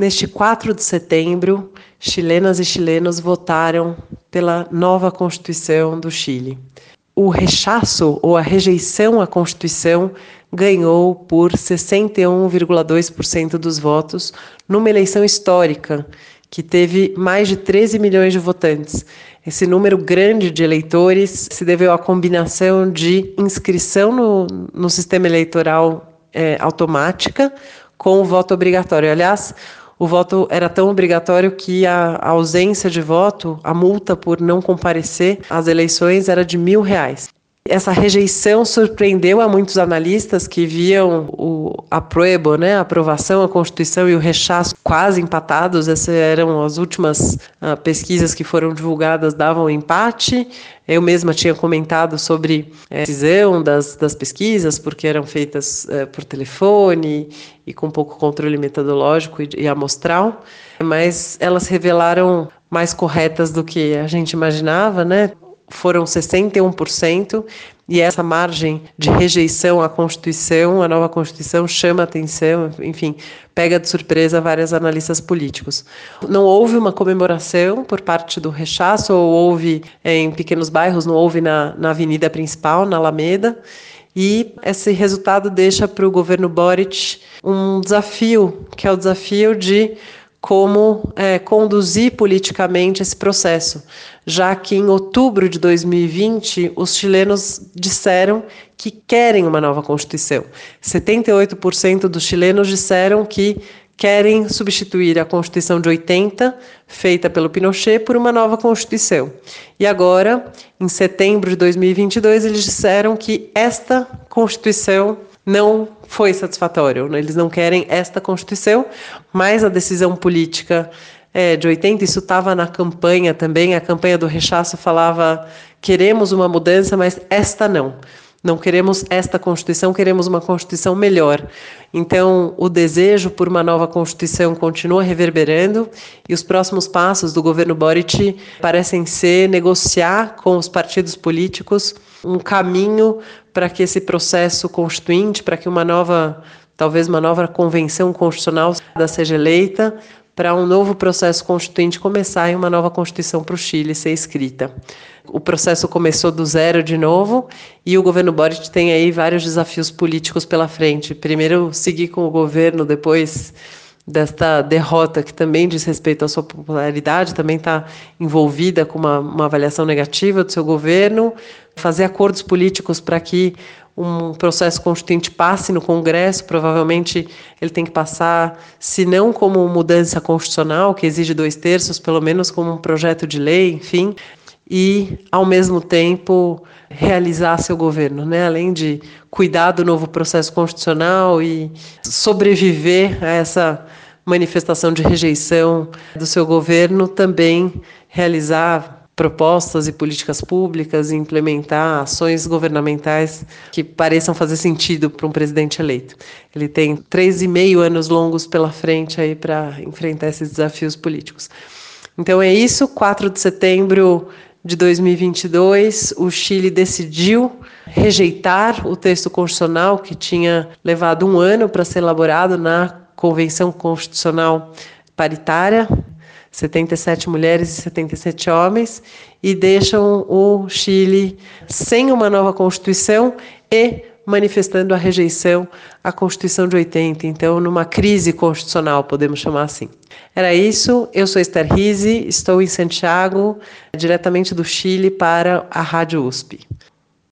Neste 4 de setembro, chilenas e chilenos votaram pela nova Constituição do Chile. O rechaço ou a rejeição à Constituição ganhou por 61,2% dos votos numa eleição histórica que teve mais de 13 milhões de votantes. Esse número grande de eleitores se deveu à combinação de inscrição no, no sistema eleitoral é, automática com o voto obrigatório. Aliás, o voto era tão obrigatório que a, a ausência de voto, a multa por não comparecer às eleições era de mil reais. Essa rejeição surpreendeu a muitos analistas que viam o apruebo, né, a aprovação, a Constituição e o rechaço quase empatados. Essas eram as últimas uh, pesquisas que foram divulgadas, davam empate. Eu mesma tinha comentado sobre a é, decisão das, das pesquisas, porque eram feitas é, por telefone e com pouco controle metodológico e, e amostral, mas elas revelaram mais corretas do que a gente imaginava, né? Foram 61%, e essa margem de rejeição à Constituição, a nova Constituição, chama atenção, enfim, pega de surpresa vários analistas políticos. Não houve uma comemoração por parte do rechaço, ou houve em pequenos bairros, não houve na, na avenida principal, na Alameda, e esse resultado deixa para o governo Boric um desafio, que é o desafio de como é, conduzir politicamente esse processo, já que em outubro de 2020 os chilenos disseram que querem uma nova Constituição. 78% dos chilenos disseram que querem substituir a Constituição de 80, feita pelo Pinochet, por uma nova Constituição. E agora, em setembro de 2022, eles disseram que esta Constituição não foi satisfatório. Né? Eles não querem esta Constituição, mas a decisão política é, de 80, isso estava na campanha também, a campanha do rechaço falava queremos uma mudança, mas esta não. Não queremos esta Constituição, queremos uma Constituição melhor. Então, o desejo por uma nova Constituição continua reverberando e os próximos passos do governo Boric parecem ser negociar com os partidos políticos um caminho para que esse processo constituinte, para que uma nova, talvez uma nova convenção constitucional seja eleita, para um novo processo constituinte começar e uma nova Constituição para o Chile ser escrita. O processo começou do zero de novo e o governo Boric tem aí vários desafios políticos pela frente. Primeiro, seguir com o governo, depois desta derrota que também diz respeito à sua popularidade, também está envolvida com uma, uma avaliação negativa do seu governo, fazer acordos políticos para que um processo constituinte passe no Congresso, provavelmente ele tem que passar, se não como mudança constitucional, que exige dois terços, pelo menos como um projeto de lei, enfim, e, ao mesmo tempo, realizar seu governo, né? além de cuidar do novo processo constitucional e sobreviver a essa manifestação de rejeição do seu governo, também realizar propostas e políticas públicas e implementar ações governamentais que pareçam fazer sentido para um presidente eleito. Ele tem três e meio anos longos pela frente aí para enfrentar esses desafios políticos. Então é isso, 4 de setembro de 2022, o Chile decidiu rejeitar o texto constitucional que tinha levado um ano para ser elaborado na Convenção Constitucional Paritária 77 mulheres e 77 homens, e deixam o Chile sem uma nova Constituição e manifestando a rejeição à Constituição de 80, então numa crise constitucional, podemos chamar assim. Era isso, eu sou Esther Rizzi, estou em Santiago, diretamente do Chile para a Rádio USP.